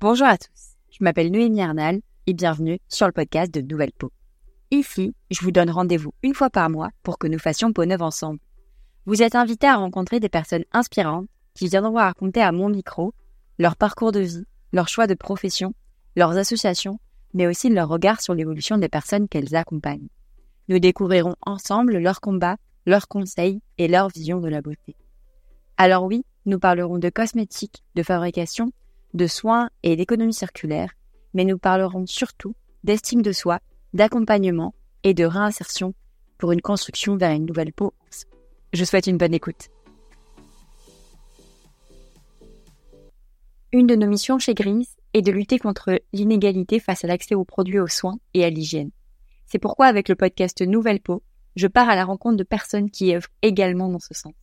Bonjour à tous, je m'appelle Noémie Arnal et bienvenue sur le podcast de Nouvelle Peau. Ici, je vous donne rendez-vous une fois par mois pour que nous fassions peau neuve ensemble. Vous êtes invités à rencontrer des personnes inspirantes qui viendront raconter à mon micro leur parcours de vie, leur choix de profession, leurs associations, mais aussi leur regard sur l'évolution des personnes qu'elles accompagnent. Nous découvrirons ensemble leurs combats, leurs conseils et leur vision de la beauté. Alors oui, nous parlerons de cosmétiques, de fabrication, de soins et d'économie circulaire, mais nous parlerons surtout d'estime de soi, d'accompagnement et de réinsertion pour une construction vers une nouvelle peau. Je souhaite une bonne écoute. Une de nos missions chez Grise est de lutter contre l'inégalité face à l'accès aux produits aux soins et à l'hygiène. C'est pourquoi avec le podcast Nouvelle Peau, je pars à la rencontre de personnes qui œuvrent également dans ce sens.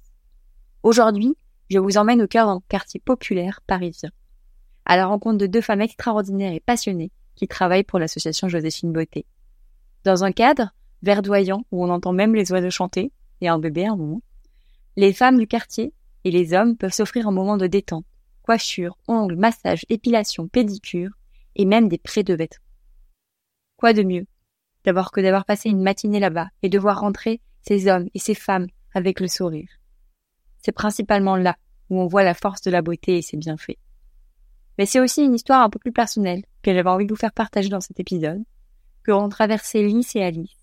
Aujourd'hui, je vous emmène au cœur d'un quartier populaire parisien, à la rencontre de deux femmes extraordinaires et passionnées qui travaillent pour l'association Joséphine Beauté. Dans un cadre verdoyant où on entend même les oiseaux chanter, et un bébé à un moment, les femmes du quartier et les hommes peuvent s'offrir un moment de détente, coiffure, ongles, massage, épilation, pédicure, et même des prêts de vêtements. Quoi de mieux d'avoir que d'avoir passé une matinée là-bas et de voir rentrer ces hommes et ces femmes avec le sourire? C'est principalement là où on voit la force de la beauté et ses bienfaits. Mais c'est aussi une histoire un peu plus personnelle que j'avais envie de vous faire partager dans cet épisode, que ont traversé Lys et Alice.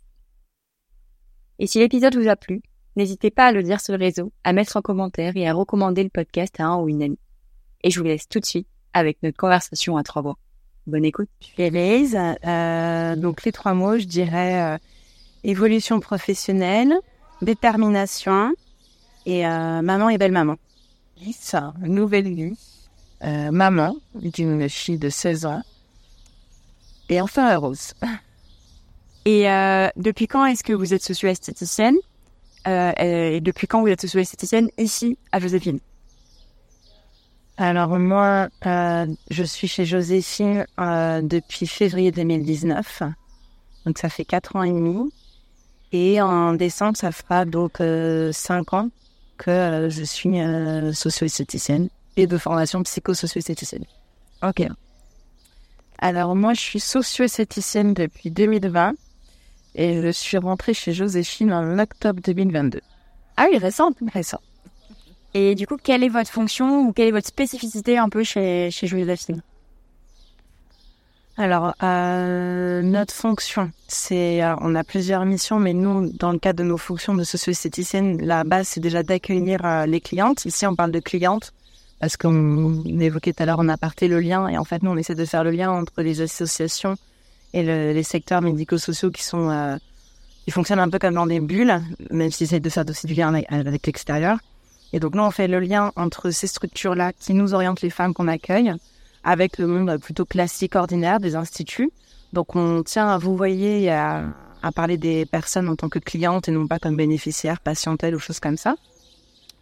Et si l'épisode vous a plu, n'hésitez pas à le dire sur le réseau, à mettre en commentaire et à recommander le podcast à un ou une amie. Et je vous laisse tout de suite avec notre conversation à trois voix. Bonne écoute. Euh, donc les trois mots, je dirais euh, évolution professionnelle, détermination et euh, maman et belle maman. Lisa, nouvelle vie, euh, maman d'une fille de 16 ans et enfin heureuse. Et euh, depuis quand est-ce que vous êtes socio-esthéticienne? Euh, Et depuis quand vous êtes socio-esthéticienne ici à Joséphine? Alors moi, euh, je suis chez Joséphine depuis février 2019. Donc ça fait quatre ans et demi. Et en décembre, ça fera donc euh, cinq ans que je suis socio-esthéticienne et de formation psychosocio-esthéticienne. Ok. Alors moi, je suis socio-esthéticienne depuis 2020 et je suis rentrée chez Joséphine en octobre 2022. Ah oui, récente. Récent. Et du coup, quelle est votre fonction ou quelle est votre spécificité un peu chez, chez Joséphine? Alors, euh, notre fonction, c'est, euh, on a plusieurs missions, mais nous, dans le cadre de nos fonctions de socio-esthéticienne, la base, c'est déjà d'accueillir euh, les clientes. Ici, on parle de clientes parce qu'on évoquait tout à l'heure en aparté le lien, et en fait, nous, on essaie de faire le lien entre les associations et le- les secteurs médico-sociaux qui sont, euh, qui fonctionnent un peu comme dans des bulles, même s'ils essaient de faire aussi du lien avec, avec l'extérieur. Et donc, nous, on fait le lien entre ces structures-là qui nous orientent les femmes qu'on accueille avec le monde plutôt classique, ordinaire des instituts. Donc, on tient à vous voyez à, à parler des personnes en tant que clientes et non pas comme bénéficiaires, patientèles ou choses comme ça,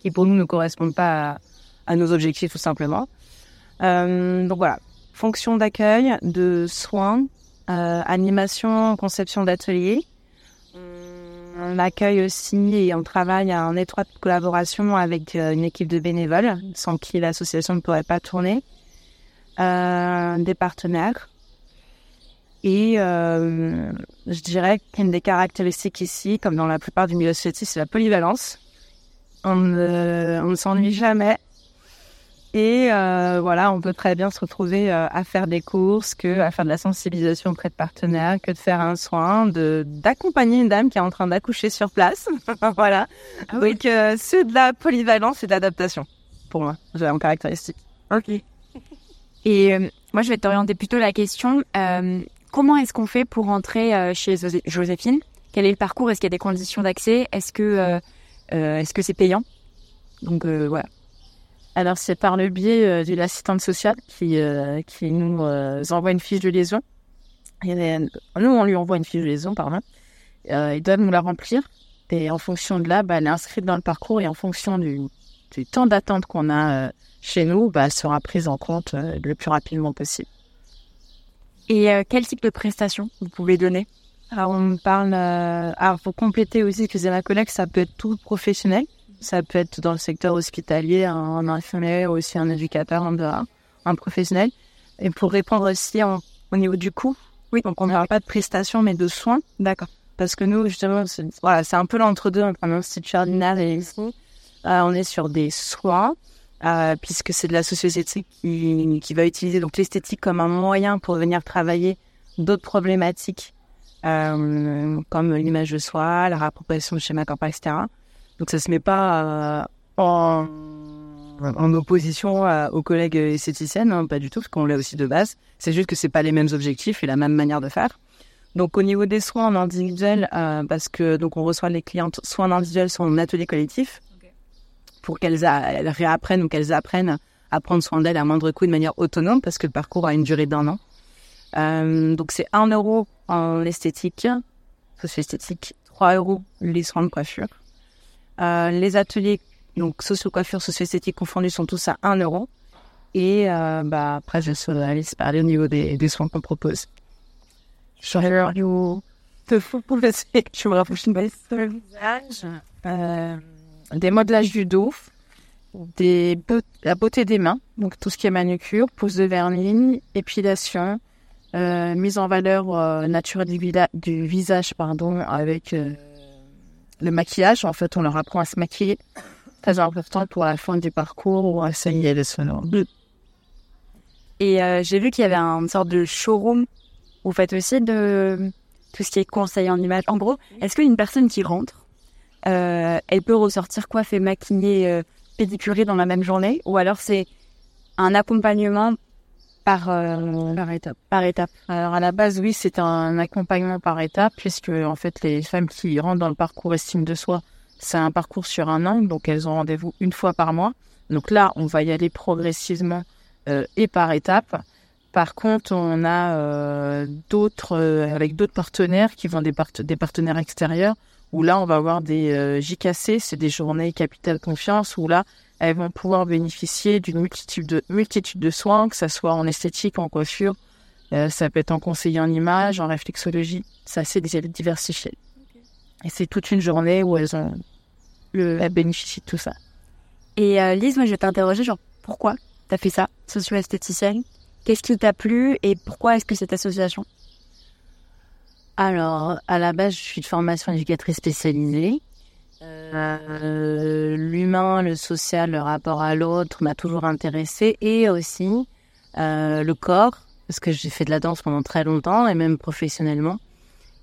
qui pour nous ne correspondent pas à, à nos objectifs tout simplement. Euh, donc voilà, fonction d'accueil, de soins, euh, animation, conception d'ateliers. On accueille aussi et on travaille en étroite collaboration avec euh, une équipe de bénévoles, sans qui l'association ne pourrait pas tourner, des partenaires. Et je dirais qu'une des caractéristiques ici, comme dans la plupart du milieu associatif, c'est la polyvalence. On ne s'ennuie jamais. Et euh, voilà, on peut très bien se retrouver euh, à faire des courses, que à faire de la sensibilisation auprès de partenaires, que de faire un soin, de d'accompagner une dame qui est en train d'accoucher sur place. voilà. Donc euh, c'est de la polyvalence et de l'adaptation pour moi, j'ai en caractéristique. Ok. Et euh, moi, je vais t'orienter plutôt la question. euh, comment est-ce qu'on fait pour entrer euh, chez José- Joséphine? Quel est le parcours? Est-ce qu'il y a des conditions d'accès? Est-ce que euh, euh, est-ce que c'est payant? Donc euh, voilà. Alors c'est par le biais euh, d'une assistante sociale qui qui, qui nous euh, envoie une fiche de liaison. Et, euh, nous, on lui envoie une fiche de liaison, pardon. Euh, il doit nous la remplir. Et en fonction de là, bah, elle est inscrite dans le parcours et en fonction du, du temps d'attente qu'on a euh, chez nous, bah, elle sera prise en compte euh, le plus rapidement possible. Et euh, quel type de prestations vous pouvez donner? Alors, on parle. Euh, alors, pour compléter aussi, que c'est ma collègue, ça peut être tout professionnel. Ça peut être dans le secteur hospitalier, un infirmier, aussi un éducateur, un, un professionnel. Et pour répondre aussi au niveau du coût, oui. donc on n'aura pas de prestations mais de soins. D'accord. Parce que nous, justement, c'est voilà, c'est un peu l'entre-deux entre l'Institut ordinaire et ici. Euh, on est sur des soins, euh, puisque c'est de la société qui, qui va utiliser donc l'esthétique comme un moyen pour venir travailler d'autres problématiques euh, comme l'image de soi, la réappropriation du schéma corporel, etc. Donc ça se met pas euh, en, en opposition à, aux collègues esthéticiennes, hein, pas du tout, parce qu'on l'a aussi de base. C'est juste que c'est pas les mêmes objectifs et la même manière de faire. Donc au niveau des soins en individuel, euh, parce que donc on reçoit les clientes soit en individuel, soit en atelier collectif, pour qu'elles elles réapprennent ou qu'elles apprennent à prendre soin d'elles à moindre coût de manière autonome, parce que le parcours a une durée d'un an. Euh, donc c'est 1 euro en esthétique, socio-esthétique, 3 euros les soins de coiffure. Euh, les ateliers, donc socio-coiffure, socio-esthétique confondus, sont tous à 1 euro. Et euh, bah, après, je vais aller se parler au niveau des, des soins qu'on propose. Je te fous pour le je me rapproche une visage. Euh, des modelages du dos, des la beauté des mains, donc tout ce qui est manucure, pose de vernis, épilation, euh, mise en valeur euh, naturelle du, du, visage, pardon, avec euh, le maquillage. En fait, on leur apprend à se maquiller. Très important pour la fin du parcours ou à saigner les sonores. Et euh, j'ai vu qu'il y avait une sorte de showroom. Vous faites aussi de tout ce qui est conseil en image. En gros, est-ce qu'une personne qui rentre, euh, elle peut ressortir coiffée, maquillée, euh, pédicurée dans la même journée? Ou alors c'est un accompagnement par, euh, par étape. Par étape. Alors à la base, oui, c'est un accompagnement par étape, puisque en fait les femmes qui rentrent dans le parcours estime de soi, c'est un parcours sur un an, donc elles ont rendez-vous une fois par mois. Donc là, on va y aller progressivement euh, et par étapes. Par contre, on a euh, d'autres euh, avec d'autres partenaires qui vont des, part des partenaires extérieurs où là, on va avoir des JKC, c'est des journées capital confiance où là, elles vont pouvoir bénéficier d'une multitude de, multitude de soins, que ça soit en esthétique, en coiffure, euh, ça peut être en conseiller en image, en réflexologie, c'est assez diversifié. Et c'est toute une journée où elles ont le, elles bénéficient de tout ça. Et euh, Lise, moi je vais t'interroger, genre pourquoi t'as fait ça, socio-esthéticienne? Qu'est-ce qui t'a plu et pourquoi est-ce que cette association? Alors, à la base, je suis de formation éducatrice spécialisée. Euh, l'humain, le social, le rapport à l'autre m'a toujours intéressé et aussi euh, le corps parce que j'ai fait de la danse pendant très longtemps et même professionnellement.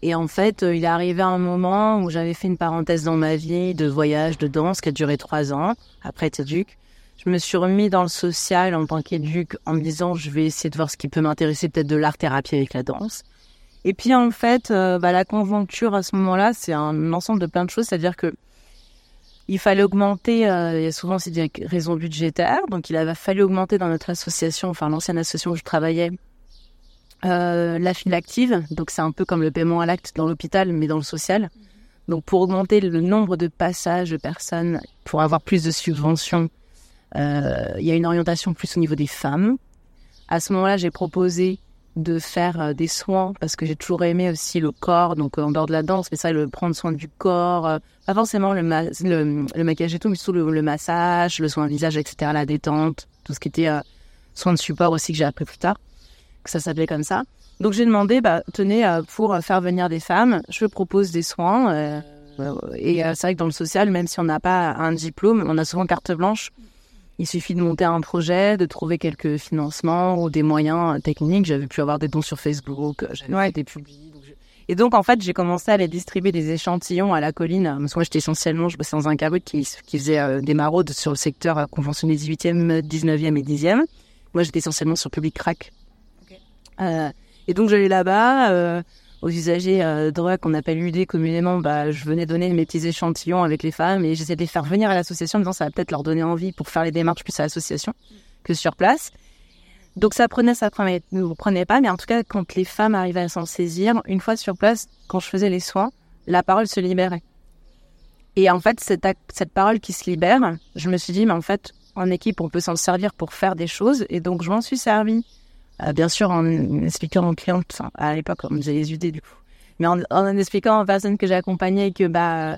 Et en fait, euh, il est arrivé un moment où j'avais fait une parenthèse dans ma vie de voyage, de danse qui a duré trois ans après être éduc. Je me suis remis dans le social en tant qu'éduc en me disant je vais essayer de voir ce qui peut m'intéresser, peut-être de l'art-thérapie avec la danse. Et puis en fait, euh, bah, la conjoncture à ce moment-là, c'est un ensemble de plein de choses, c'est-à-dire que il fallait augmenter, euh, a souvent aussi des raisons budgétaires, donc il avait fallu augmenter dans notre association, enfin l'ancienne association où je travaillais, euh, la file active, donc c'est un peu comme le paiement à l'acte dans l'hôpital, mais dans le social. Donc pour augmenter le nombre de passages de personnes, pour avoir plus de subventions, euh, il y a une orientation plus au niveau des femmes. À ce moment-là, j'ai proposé de faire euh, des soins parce que j'ai toujours aimé aussi le corps, donc euh, en dehors de la danse, mais ça, le prendre soin du corps, euh, pas forcément le, ma le, le, maquillage et tout, mais surtout le, massage, le soin visage, etc., la détente, tout ce qui était euh, soin de support aussi que j'ai appris plus tard, que ça s'appelait comme ça. Donc j'ai demandé, bah, tenez, pour faire venir des femmes, je propose des soins. Et c'est vrai que dans le social, même si on n'a pas un diplôme, on a souvent carte blanche. Il suffit de monter un projet, de trouver quelques financements ou des moyens techniques. J'avais pu avoir des dons sur Facebook, j'avais ouais. fait des publics. Donc je... Et donc, en fait, j'ai commencé à aller distribuer des échantillons à la colline. Parce que moi, j'étais essentiellement, je bossais dans un cabinet qui, qui faisait euh, des maraudes sur le secteur euh, conventionné 18e, 19e et 10e. Moi, j'étais essentiellement sur public crack. Okay. Euh, et donc, j'allais là-bas. Aux usagers euh, drogue qu'on appelle UD communément, bah, je venais donner mes petits échantillons avec les femmes et j'essayais de les faire venir à l'association en disant ça va peut-être leur donner envie pour faire les démarches plus à l'association que sur place. Donc ça prenait, ça prenait, ne prenait pas, mais en tout cas quand les femmes arrivaient à s'en saisir, une fois sur place, quand je faisais les soins, la parole se libérait. Et en fait, cette, cette parole qui se libère, je me suis dit, mais en fait, en équipe, on peut s'en servir pour faire des choses, et donc je m'en suis servi. Euh, bien sûr en expliquant aux clientes, enfin à l'époque on faisait les UD du coup, mais en, en expliquant aux personnes que j'accompagnais que bah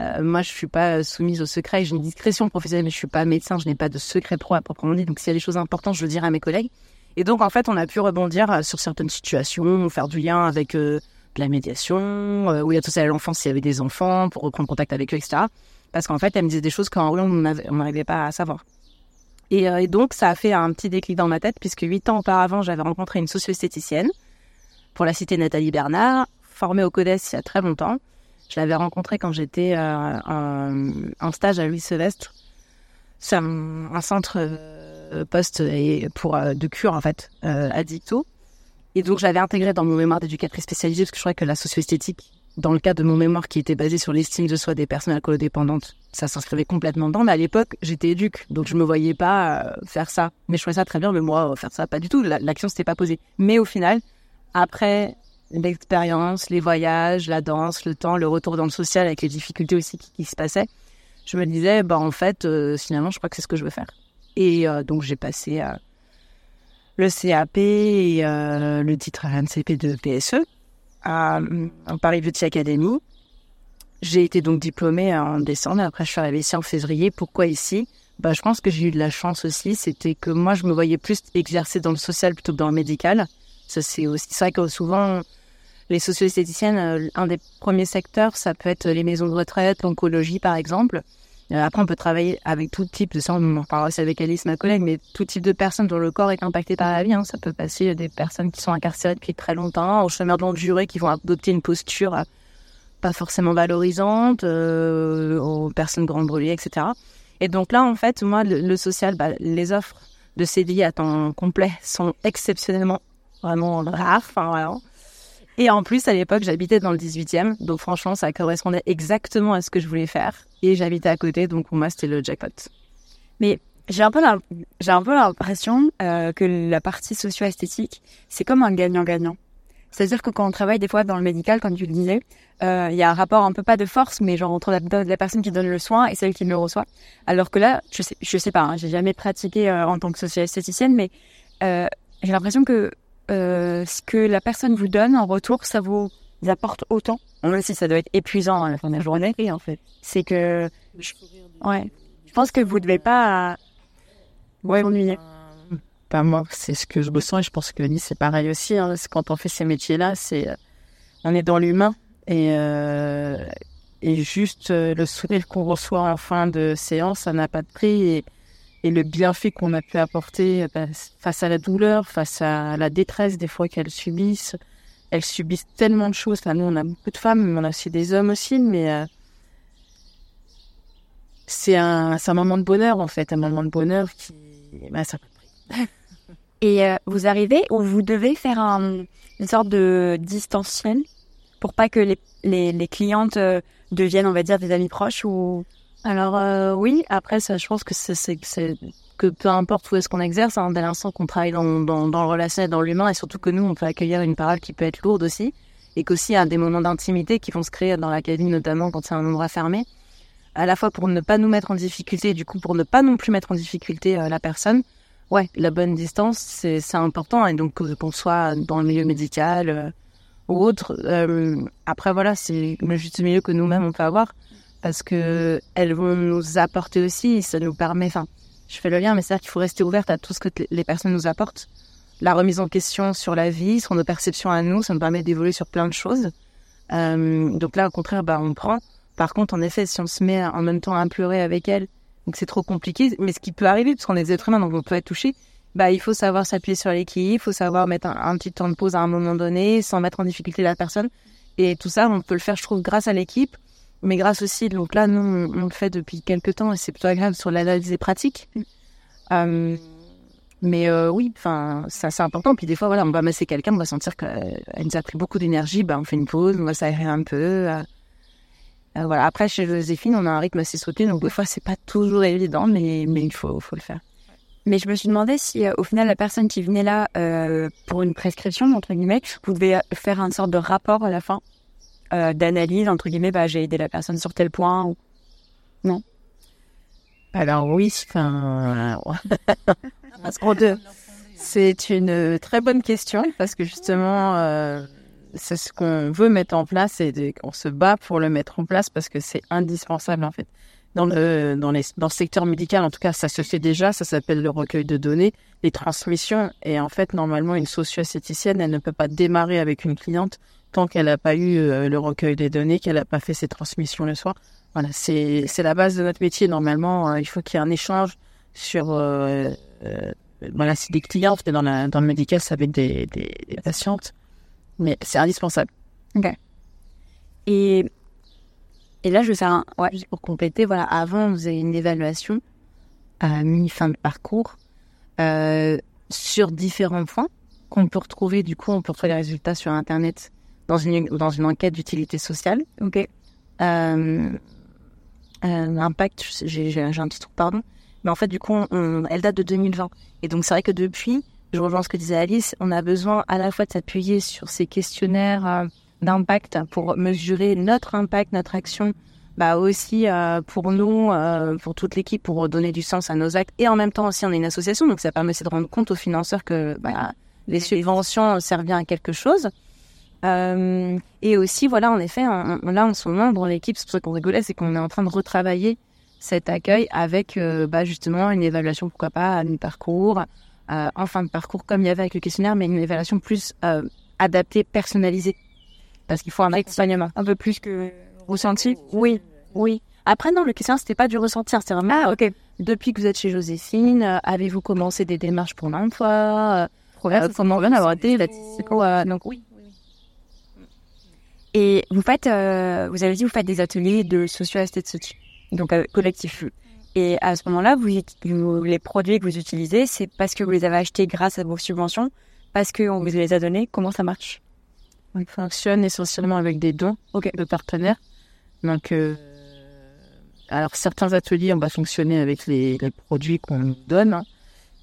euh, moi je suis pas soumise au secret, j'ai une discrétion professionnelle, mais je suis pas médecin, je n'ai pas de secret pro à proprement dit, donc s'il y a des choses importantes, je le dirai à mes collègues. Et donc, en fait, on a pu rebondir sur certaines situations, faire du lien avec de la médiation, y a tout ça à l'enfance s'il y avait des enfants, pour reprendre contact avec eux, etc. Parce qu'en fait, elle me disait des choses qu'en rue, on n'arrivait pas à savoir. Et, et, donc, ça a fait un petit déclic dans ma tête, puisque huit ans auparavant, j'avais rencontré une socio-esthéticienne pour la cité Nathalie Bernard, formée au CODES il y a très longtemps. Je l'avais rencontrée quand j'étais euh, en, stage à Louis Sylvestre. C'est un, centre euh, poste pour euh, de cure en fait euh, addicto. Et donc j'avais intégré dans mon mémoire d'éducatrice spécialisée parce que je croyais que la socio-esthétique, dans le cadre de mon mémoire qui était basé sur l'estime de soi des personnes alcoolodépendantes, ça s'inscrivait complètement dedans. Mais à l'époque, j'étais éduque, donc je me voyais pas faire ça. Mais je trouvais ça très bien, mais moi faire ça pas du tout. L'action s'était pas posée. Mais au final, après l'expérience, les voyages, la danse, le temps, le retour dans le social avec les difficultés aussi qui, se passaient, je me disais, bah en fait, euh, finalement, je crois que c'est ce que je veux faire. Et euh, donc j'ai passé euh, le CAP et le titre RNCP de PSE à, Paris Beauty Academy. J'ai été donc diplômée en décembre. Après, je suis arrivée ici en février. Pourquoi ici? Bah, je pense que j'ai eu de la chance aussi. C'était que moi, je me voyais plus exercer dans le social plutôt que dans le médical. C'est aussi vrai que souvent, les socio-esthéticiennes, euh, un des premiers secteurs, ça peut être les maisons de retraite, l'oncologie, par exemple. Euh, après, on peut travailler avec tout type de ça, on en parlera aussi avec Alice, ma collègue, mais tout type de personnes dont le corps est impacté par la vie. Hein. Ça peut passer des personnes qui sont incarcérées depuis très longtemps, aux chômeurs de longue durée qui vont adopter une posture euh, pas forcément valorisante, aux personnes grandes brûlées, etc. Et donc là, en fait, moi, le, social, bah, les offres de CDI à temps complet sont exceptionnellement vraiment rare. Enfin, voilà. Et en plus, à l'époque, j'habitais dans le 18e. Donc, franchement, ça correspondait exactement à ce que je voulais faire. Et j'habitais à côté. Donc, pour moi, c'était le jackpot. Mais j'ai un peu l'impression euh, que la partie socio-esthétique, c'est comme un gagnant-gagnant. C'est-à-dire que quand on travaille des fois dans le médical, comme tu le disais, euh, il y a un rapport un peu pas de force, mais genre entre la, personne qui donne le soin et celle qui le reçoit. Alors que là, je sais, je sais pas, hein, j'ai jamais pratiqué euh, en tant que socio-esthéticienne, mais j'ai l'impression que ce que la personne vous donne en retour, ça vous apporte autant. Même si ça doit être épuisant à la fin de la journée, en fait. C'est que, ouais, je pense que vous devez pas ouais, vous ennuyer. Pas moi, c'est ce que je ressens et je pense que Nice c'est pareil aussi. Hein. Quand on fait ces métiers-là, c'est on est dans l'humain et euh, et juste euh, le sourire qu'on reçoit en fin de séance, ça n'a pas de prix et et le bienfait qu'on a pu apporter bah, face à la douleur, face à la détresse des fois qu'elles subissent. Elles subissent tellement de choses. Enfin, nous, on a beaucoup de femmes, mais on a aussi des hommes aussi, mais euh, c'est un, un moment de bonheur, en fait, un moment de bonheur qui, bah, ça Et euh, vous arrivez ou vous devez faire un, une sorte de distanciel pour pas que les, les, les clientes euh, deviennent, on va dire, des amis proches ou? Alors euh, oui, après ça, je pense que c'est que peu importe où est-ce qu'on exerce, hein, dès l'instant qu'on travaille dans, dans, dans, le relationnel, dans l'humain, et surtout que nous, on peut accueillir une parole qui peut être lourde aussi, et qu'aussi il y a des moments d'intimité qui vont se créer dans la cabine, notamment quand c'est un endroit fermé, à la fois pour ne pas nous mettre en difficulté, et du coup pour ne pas non plus mettre en difficulté euh, la personne. Ouais, la bonne distance, c'est important, et donc qu'on soit dans le milieu médical euh, ou autre. après voilà, c'est le juste milieu que nous-mêmes on peut avoir parce que elles vont nous apporter aussi, ça nous permet, enfin, je fais le lien, mais c'est-à-dire qu'il faut rester ouverte à tout ce que les personnes nous apportent. La remise en question sur la vie, sur nos perceptions à nous, ça nous permet d'évoluer sur plein de choses. Euh, donc là, au contraire, bah, on prend. Par contre, en effet, si on se met en même temps à pleurer avec elles, donc c'est trop compliqué, mais ce qui peut arriver, parce qu'on est des êtres humains, donc on peut être touché, bah, il faut savoir s'appuyer sur l'équipe, il faut savoir mettre un, petit temps de pause à un moment donné, sans mettre en difficulté la personne. Et tout ça, on peut le faire, je trouve, grâce à l'équipe, mais grâce aussi, donc là, nous, on, le fait depuis quelques temps et c'est plutôt agréable sur l'analyse des pratiques. Mm. Euh, mais euh, oui, enfin, ça c'est important. Puis des fois, voilà, on va masser quelqu'un, on va sentir qu'elle nous a pris beaucoup d'énergie, bah, on fait une pause, on va s'aérer un peu. Euh, voilà. Après, chez Joséphine, on a un rythme assez soutenu, donc des fois, c'est pas toujours évident, mais, mais il faut, faut le faire. Mais je me suis demandé si, au final, la personne qui venait là pour une prescription, entre guillemets, vous devez faire un sorte de rapport à la fin euh, d'analyse, entre guillemets, bah, j'ai aidé la personne sur tel point ou... Non? Alors oui, enfin... c'est une très bonne question parce que justement, euh, c'est ce qu'on veut mettre en place et qu'on se bat pour le mettre en place parce que c'est indispensable en fait. dans le, dans, les, dans le secteur médical, en tout cas, ça se fait déjà, ça s'appelle le recueil de données, les transmissions. Et en fait, normalement, une socio-esthéticienne, elle ne peut pas démarrer avec une cliente qu'elle n'a pas eu euh, le recueil des données, qu'elle n'a pas fait ses transmissions le soir. Voilà, c'est la base de notre métier. Normalement, euh, il faut qu'il y ait un échange sur... Euh, voilà, c'est des clients, dans, la, dans le médical, ça avec des, des, des patientes. Mais c'est indispensable. Ok. Et et là, je vais faire un, ouais, pour compléter, voilà, avant, vous avez une évaluation à mi-fin de parcours sur différents points qu'on peut retrouver. Du coup, on peut retrouver les résultats sur Internet dans une, dans une enquête d'utilité sociale. Ok. Euh, euh, impact, j'ai un petit truc, pardon. Mais en fait, du coup, on, elle date de 2020. Et donc, c'est vrai que depuis, je rejoins ce que disait Alice, on a besoin à la fois de s'appuyer sur ces questionnaires euh, d'impact pour mesurer notre impact, notre action, bah aussi euh, pour nous, euh, pour toute l'équipe, pour donner du sens à nos actes. Et en même temps aussi, on est une association, donc ça permet de rendre compte aux financeurs que bah, les subventions servent bien à quelque chose. Euh, et aussi, voilà, en effet, là en ce moment dans l'équipe, c'est pour ça qu'on rigolait, c'est qu'on est en train de retravailler cet accueil avec bah, justement une évaluation, pourquoi pas, à mi-parcours, en fin de parcours, comme il y avait avec le questionnaire, mais une évaluation plus adaptée, personnalisée parce qu'il faut un accompagnement. Un peu plus que ressenti Oui, oui. Après, non, le question, c'était pas du ressentir, c'était vraiment. Ah, ok. Depuis que vous êtes chez Joséphine, euh, avez-vous commencé des démarches pour l'emploi euh, euh Comment bien avoir été Donc, oui. Et vous faites, euh, vous avez dit, vous faites des ateliers de socio-esthétique, donc collectif. Et à ce moment-là, vous, les produits que vous utilisez, c'est parce que vous les avez achetés grâce à vos subventions, parce qu'on vous les a donnés. Comment ça marche? On fonctionne essentiellement avec des dons de partenaires. Donc, euh, alors certains ateliers, on va fonctionner avec les, produits qu'on nous donne, hein.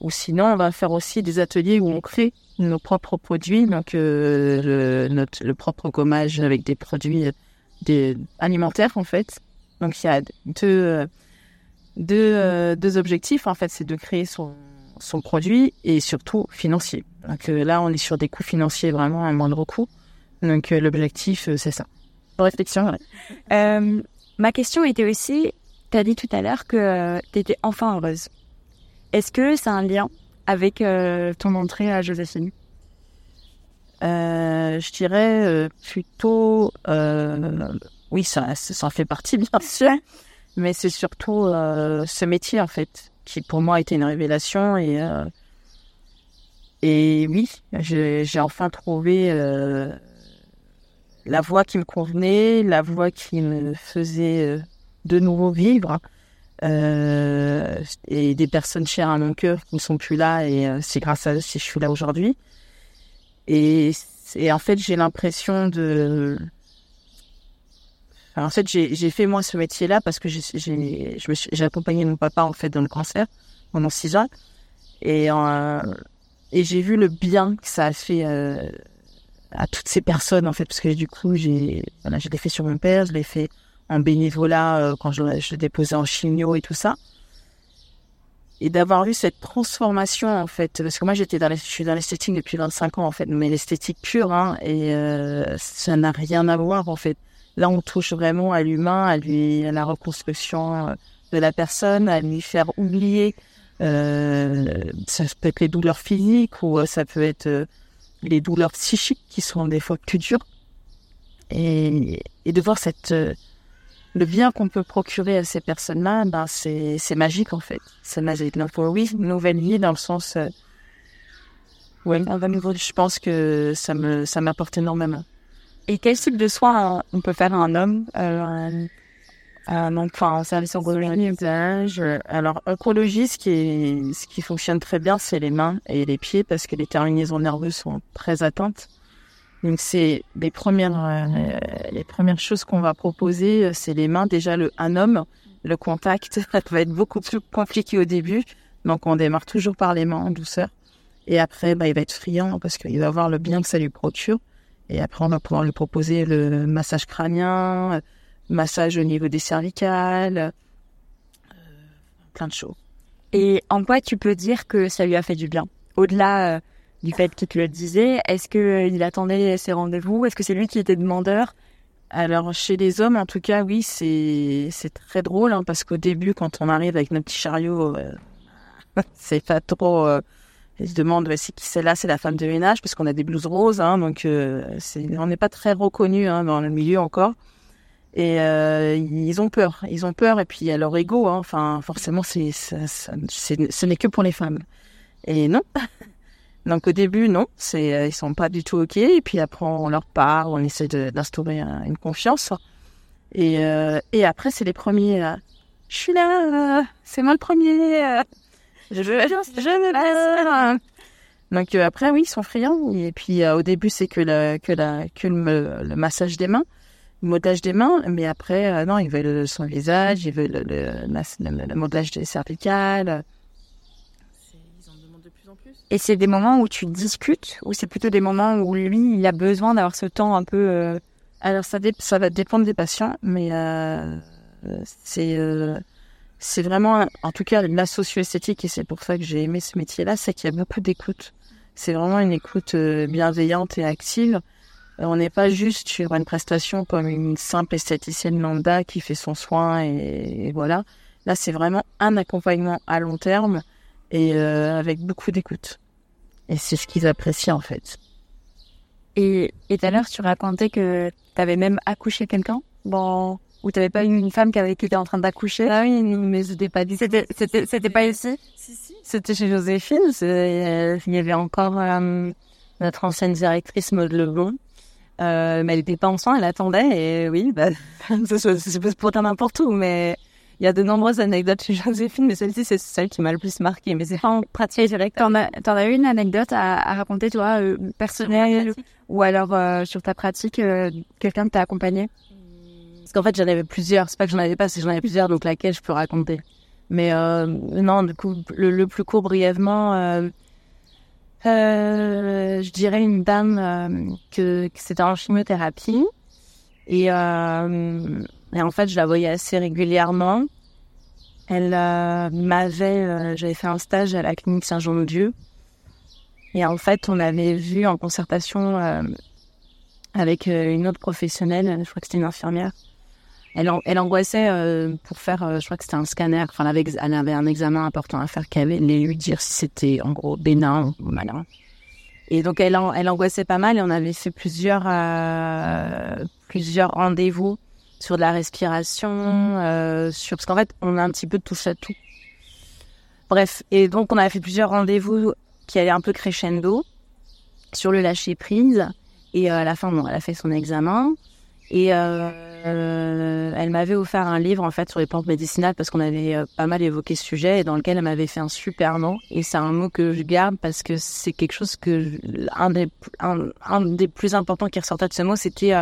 Ou sinon on va faire aussi des ateliers où on crée nos propres produits, donc euh, le, propre gommage avec des produits alimentaires en fait. Donc il y a deux, deux, deux objectifs en fait, c'est de créer son, son produit et surtout financier. Donc euh, là, on est sur des coûts financiers vraiment à moindre coût. Donc euh, l'objectif, euh, c'est ça. Réflexion. Euh, ma question était aussi, tu as dit tout à l'heure que tu étais enfin heureuse. Est-ce que c'est un lien avec ton entrée à Joséphine? Je dirais plutôt, oui, ça, ça en fait partie bien sûr, mais c'est surtout ce métier en fait qui pour moi a été une révélation et et oui, j'ai enfin trouvé la voix qui me convenait, la voix qui me faisait euh, de nouveau vivre. Euh, et des personnes chères à mon cœur qui ne sont plus là et euh, c'est grâce à eux si je suis là aujourd'hui. Et, en fait, j'ai l'impression de... en fait, j'ai fait moi ce métier-là parce que j'ai accompagné mon papa en fait dans le cancer pendant six ans et, et j'ai vu le bien que ça a fait à toutes ces personnes en fait parce que du coup j'ai voilà je l'ai fait sur mon père je l'ai fait en bénévolat euh, quand je, je déposais en chimio et tout ça. Et d'avoir vu cette transformation en fait. Parce que moi j'étais dans les, je suis dans l'esthétique depuis 25 ans en fait. Mais l'esthétique pure hein, et euh, ça n'a rien à voir en fait. Là on touche vraiment à l'humain à lui à la reconstruction euh, de la personne à lui faire oublier euh, ça peut être les douleurs physiques ou ça peut être les douleurs psychiques qui sont des fois plus dures. Et, et de voir cette, euh, le bien qu'on peut procurer à ces personnes-là, ben c'est, c'est magique en fait. C'est magique. Donc oui, nouvelle vie dans le sens, euh, ouais, je pense que ça me, ça m'apporte énormément. Et quel type de soins on peut faire à un homme, euh, donc, enfin, un service oncologique. Alors, oncologie, ce qui, est, ce qui fonctionne très bien, c'est les mains et les pieds parce que les terminaisons nerveuses sont très atteintes. Donc, c'est les premières, euh, les premières choses qu'on va proposer, c'est les mains. Déjà, le, un homme, le contact, ça va être beaucoup plus compliqué au début. Donc, on démarre toujours par les mains en douceur. Et après, bah, il va être friand parce qu'il va voir le bien que ça lui procure. Et après, on va pouvoir lui proposer le massage crânien, massage au niveau des cervicales, euh, plein de choses. Et en quoi tu peux dire que ça lui a fait du bien? Au-delà euh, du fait qu'il te le disait, est-ce qu'il euh, attendait ses rendez-vous? Est-ce que c'est lui qui était demandeur? Alors chez les hommes, en tout cas, oui, c'est très drôle hein, parce qu'au début, quand on arrive avec notre petit chariot, euh, c'est pas trop. Euh, ils se demandent c'est qui c'est là, c'est la femme de ménage parce qu'on a des blouses roses, hein, donc euh, c'est on n'est pas très reconnu hein, dans le milieu encore. Et euh, ils ont peur, ils ont peur et puis à leur ego, hein, enfin forcément c'est c'est ce n'est que pour les femmes. Et non. Donc au début, non, c'est euh, ils sont pas du tout ok. Et puis après, on leur parle, on essaie d'instaurer un- une confiance. Et, euh, et après, c'est les premiers. euh, je suis là, euh, c'est moi le premier. euh, je veux, je, je veux. Donc après, oui, ils sont friands. Et puis au début, c'est que le que la que le, massage des mains, le modelage des mains. Mais après, non, ils veulent son visage, ils veulent le, le, le- le des cervicales. Ils en demandent de plus en plus. Et c'est des moments où tu discutes ou c'est plutôt des moments où lui, il a besoin d'avoir ce temps un peu... euh, Alors ça, ça va dépendre des patients, mais euh, c'est euh, vraiment, en tout cas, la socio-esthétique, et c'est pour ça que j'ai aimé ce métier-là, c'est qu'il y a beaucoup d'écoute. C'est vraiment une écoute euh, bienveillante et active. Euh, On n'est pas juste sur une prestation comme une simple esthéticienne lambda qui fait son soin et, et voilà. Là, c'est vraiment un accompagnement à long terme et euh, avec beaucoup d'écoute. Et c'est ce qu'ils apprécient en fait. Et tout à l'heure, tu racontais que tu avais même accouché quelqu'un bon, Ou tu pas eu une femme qui, avait, qui était en train d'accoucher Ah oui, mais c'était pas du C'était c'était- c'était pas ici C'était chez Joséphine. euh, Il y avait encore euh, notre ancienne directrice Maud Lebon. Euh, mais elle était pas enceinte, elle attendait. Et oui, bah, c'est pour n'importe où, mais il y a de nombreuses anecdotes chez Joséphine, mais celle-ci, c'est celle qui m'a le plus marqué. Mais c'est pas en pratique directe. T'en as, t'en as eu une anecdote à, à raconter, toi, euh, personnelle ou alors euh, sur ta pratique, euh, quelqu'un que t'a accompagné Parce qu'en fait, j'en avais plusieurs. C'est pas que j'en avais pas, c'est que j'en avais plusieurs, donc laquelle je peux raconter? Mais euh, non, du coup, le, le plus court, brièvement, euh, euh, je dirais une dame euh, que, que c'était en chimiothérapie. Et, euh, et en fait, je la voyais assez régulièrement. Elle euh, m'avait... euh, J'avais fait un stage à la clinique Saint-Jean-de-Dieu. Et en fait, on avait vu en concertation euh, avec une autre professionnelle, je crois que c'était une infirmière. Elle, elle angoissait pour faire, je crois que c'était un scanner, enfin elle avait, elle avait un examen important à faire qu'elle allait lui dire si c'était en gros bénin ou malin. Et donc elle, elle angoissait pas mal et on avait fait plusieurs, plusieurs rendez-vous sur de la respiration, euh, sur parce qu'en fait on a un petit peu de touche à tout. Bref, et donc on avait fait plusieurs rendez-vous qui allaient un peu crescendo sur le lâcher prise. Et euh, à la fin, bon, elle a fait son examen. Et euh, elle m'avait offert un livre en fait sur les plantes médicinales parce qu'on avait pas mal évoqué ce sujet et dans lequel elle m'avait fait un super mot. Et c'est un mot que je garde parce que c'est quelque chose que je- un des un, un des plus importants qui ressortait de ce mot, c'était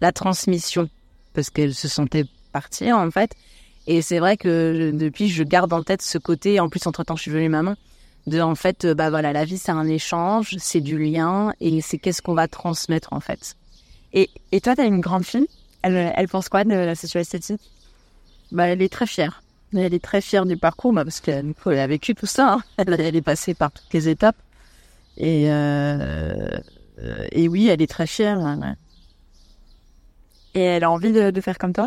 la transmission parce qu'elle se sentait partir en fait. Et c'est vrai que depuis, je garde en tête ce côté. En plus, entre temps, je suis devenue maman de en fait euh, bah voilà la vie c'est un échange c'est du lien et c'est qu'est-ce qu'on va transmettre en fait Et, et toi, t'as une grande fille? Elle, pense quoi de la socio-esthétique Bah, elle est très fière. Elle est très fière du parcours, bah, parce qu'elle elle a vécu tout ça. hein. Elle, est passée par toutes les étapes. Et, euh, euh, et oui, elle est très fière. hein. Et elle a envie de, de faire comme toi?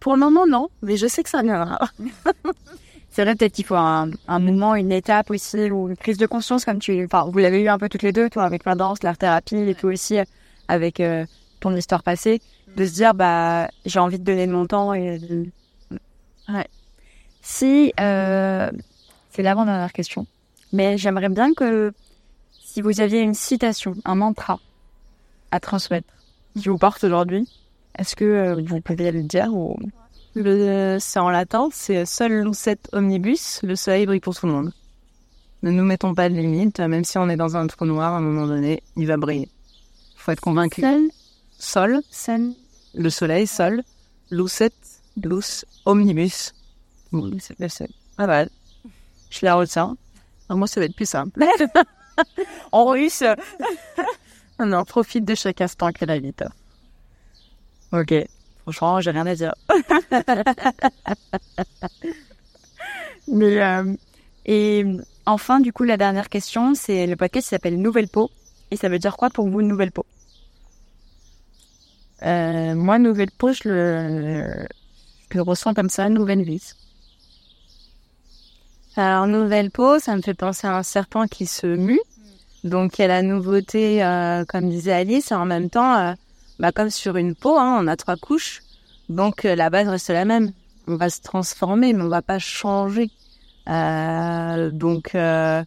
Pour le moment, non, mais je sais que ça viendra. C'est vrai, peut-être qu'il faut un, un moment, une étape aussi, ou une prise de conscience, comme tu... Enfin, vous l'avez eu un peu toutes les deux, toi, avec la danse, l'art thérapie, et toi aussi, avec euh, ton histoire passée, de se dire, bah, j'ai envie de donner de mon temps et... de- Ouais. Si... Euh, c'est l'avant-dernière question. Mais j'aimerais bien que, si vous aviez une citation, un mantra à transmettre, qui vous porte aujourd'hui, est-ce que euh, vous pouvez le dire ou... c'est en latin c'est seul lucet omnibus le soleil brille pour tout le monde. Ne nous mettons pas de limite même si on est dans un trou noir à un moment donné il va briller. Faut être convaincu. Seul, sol. Seul, le soleil sol. Lucet lus omnibus. C'est le seul. Pas mal. Je la retiens. Alors, moi, ça va être plus simple. en russe. On en profite de chaque instant qu'elle a vite. Ok. Franchement, j'ai rien à dire. Mais euh, et enfin, du coup, la dernière question, c'est le podcast qui s'appelle Nouvelle peau. Et ça veut dire quoi pour vous, Nouvelle peau? Euh, moi, nouvelle peau, je le, je le ressens comme ça, nouvelle vie. Alors, nouvelle peau, ça me fait penser à un serpent qui se mue. Donc, il y a la nouveauté, euh, comme disait Alice, et en même temps, euh, bah, comme sur une peau, hein, on a trois couches. Donc, euh, la base reste la même. On va se transformer, mais on va pas changer. Euh, donc, euh,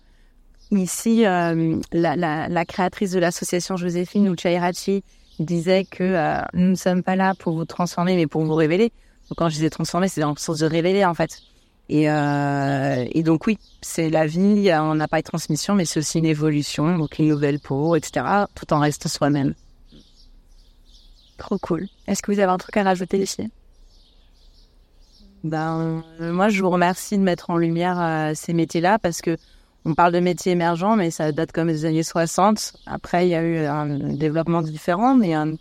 ici, euh, la, la, la, créatrice de l'association Joséphine Uchairachi disait que nous ne sommes pas là pour vous transformer, mais pour vous révéler. Donc, quand je disais transformer, c'est dans le sens de révéler, en fait. Et, euh, et donc oui, c'est la vie, on n'a pas de transmission, mais c'est aussi une évolution, donc une nouvelle peau, etc., tout en restant soi-même. Trop cool. Est-ce que vous avez un truc à rajouter ici Ben, euh, moi, je vous remercie de mettre en lumière euh, ces métiers-là parce que on parle de métiers émergents, mais ça date comme des années 60. Après, il y a eu un développement différent, mais euh,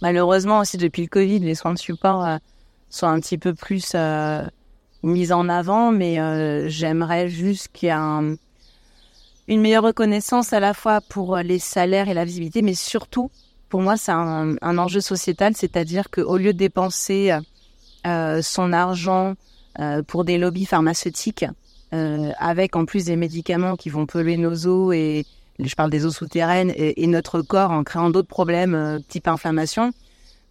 malheureusement aussi depuis le Covid, les soins de support euh, sont un petit peu plus euh, mise en avant, mais euh, j'aimerais juste qu'il y ait un, une meilleure reconnaissance à la fois pour les salaires et la visibilité, mais surtout, pour moi, c'est un, enjeu sociétal, c'est-à-dire qu'au lieu de dépenser euh, son argent euh, pour des lobbies pharmaceutiques, euh, avec en plus des médicaments qui vont polluer nos eaux et je parle des eaux souterraines et, et notre corps en créant d'autres problèmes euh, type inflammation,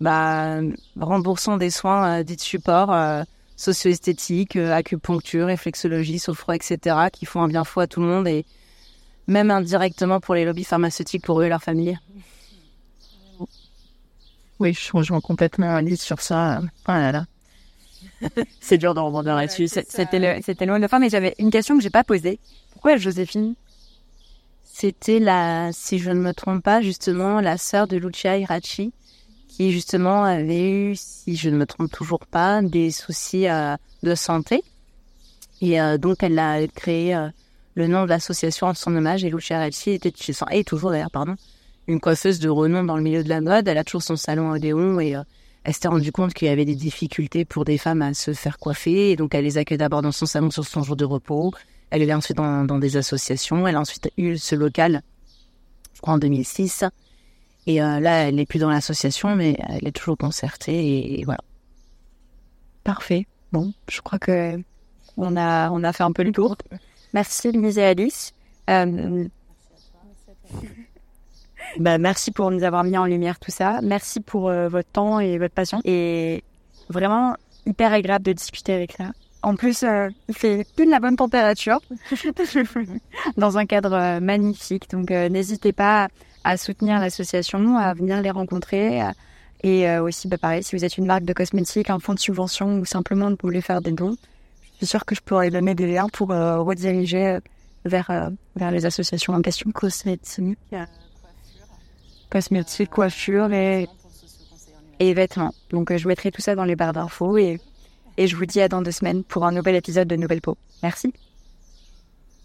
bah, remboursons des soins euh, dits de support socio-esthétique, euh, acupuncture, réflexologie, sophro, etc., qui font un bien fou à tout le monde et même indirectement pour les lobbies pharmaceutiques, pour eux et leur famille. Oui, je rejoins complètement Alice sur ça. Oh là là. c'est dur de rebondir là-dessus. C'était c'était loin de fin, mais j'avais une question que j'ai pas posée. Pourquoi Joséphine C'était la, si je ne me trompe pas, justement, la sœur de Lucia Irachi, qui justement avait eu, si je ne me trompe toujours pas, des soucis euh, de santé. Et euh, donc, elle a créé euh, le nom de l'association en son hommage. Et Lucia Irachi était, et toujours d'ailleurs, pardon, une coiffeuse de renom dans le milieu de la mode. Elle a toujours son salon à Odéon et elle s'était rendue compte qu'il y avait des difficultés pour des femmes à se faire coiffer. Et donc, elle les accueille d'abord dans son salon sur son jour de repos. Elle est ensuite dans, dans, des associations. Elle a ensuite eu ce local, je crois en 2006. Et euh, là, elle n'est plus dans l'association, mais elle est toujours concertée. Et, et, voilà. Parfait. Bon, je crois que on a, on a fait un peu le tour. Merci, Louise et Alice. Euh... Bah, merci pour nous avoir mis en lumière tout ça. Merci pour euh, votre temps et votre passion. Et vraiment hyper agréable de discuter avec ça. En plus, euh, fait plus de la bonne température dans un cadre euh, magnifique. Donc, euh, n'hésitez pas à soutenir l'association, à venir les rencontrer. et aussi, bah, pareil, si vous êtes une marque de cosmétiques, un fonds de subvention ou simplement vous voulez faire des dons, je suis sûre que je pourrais donner des liens pour rediriger vers, vers les associations en question cosmétiques cosmétiques, coiffure et, vêtements. Donc euh, je mettrai tout ça dans les barres d'infos et, et je vous dis à dans deux semaines pour un nouvel épisode de Nouvelle Peau. Merci.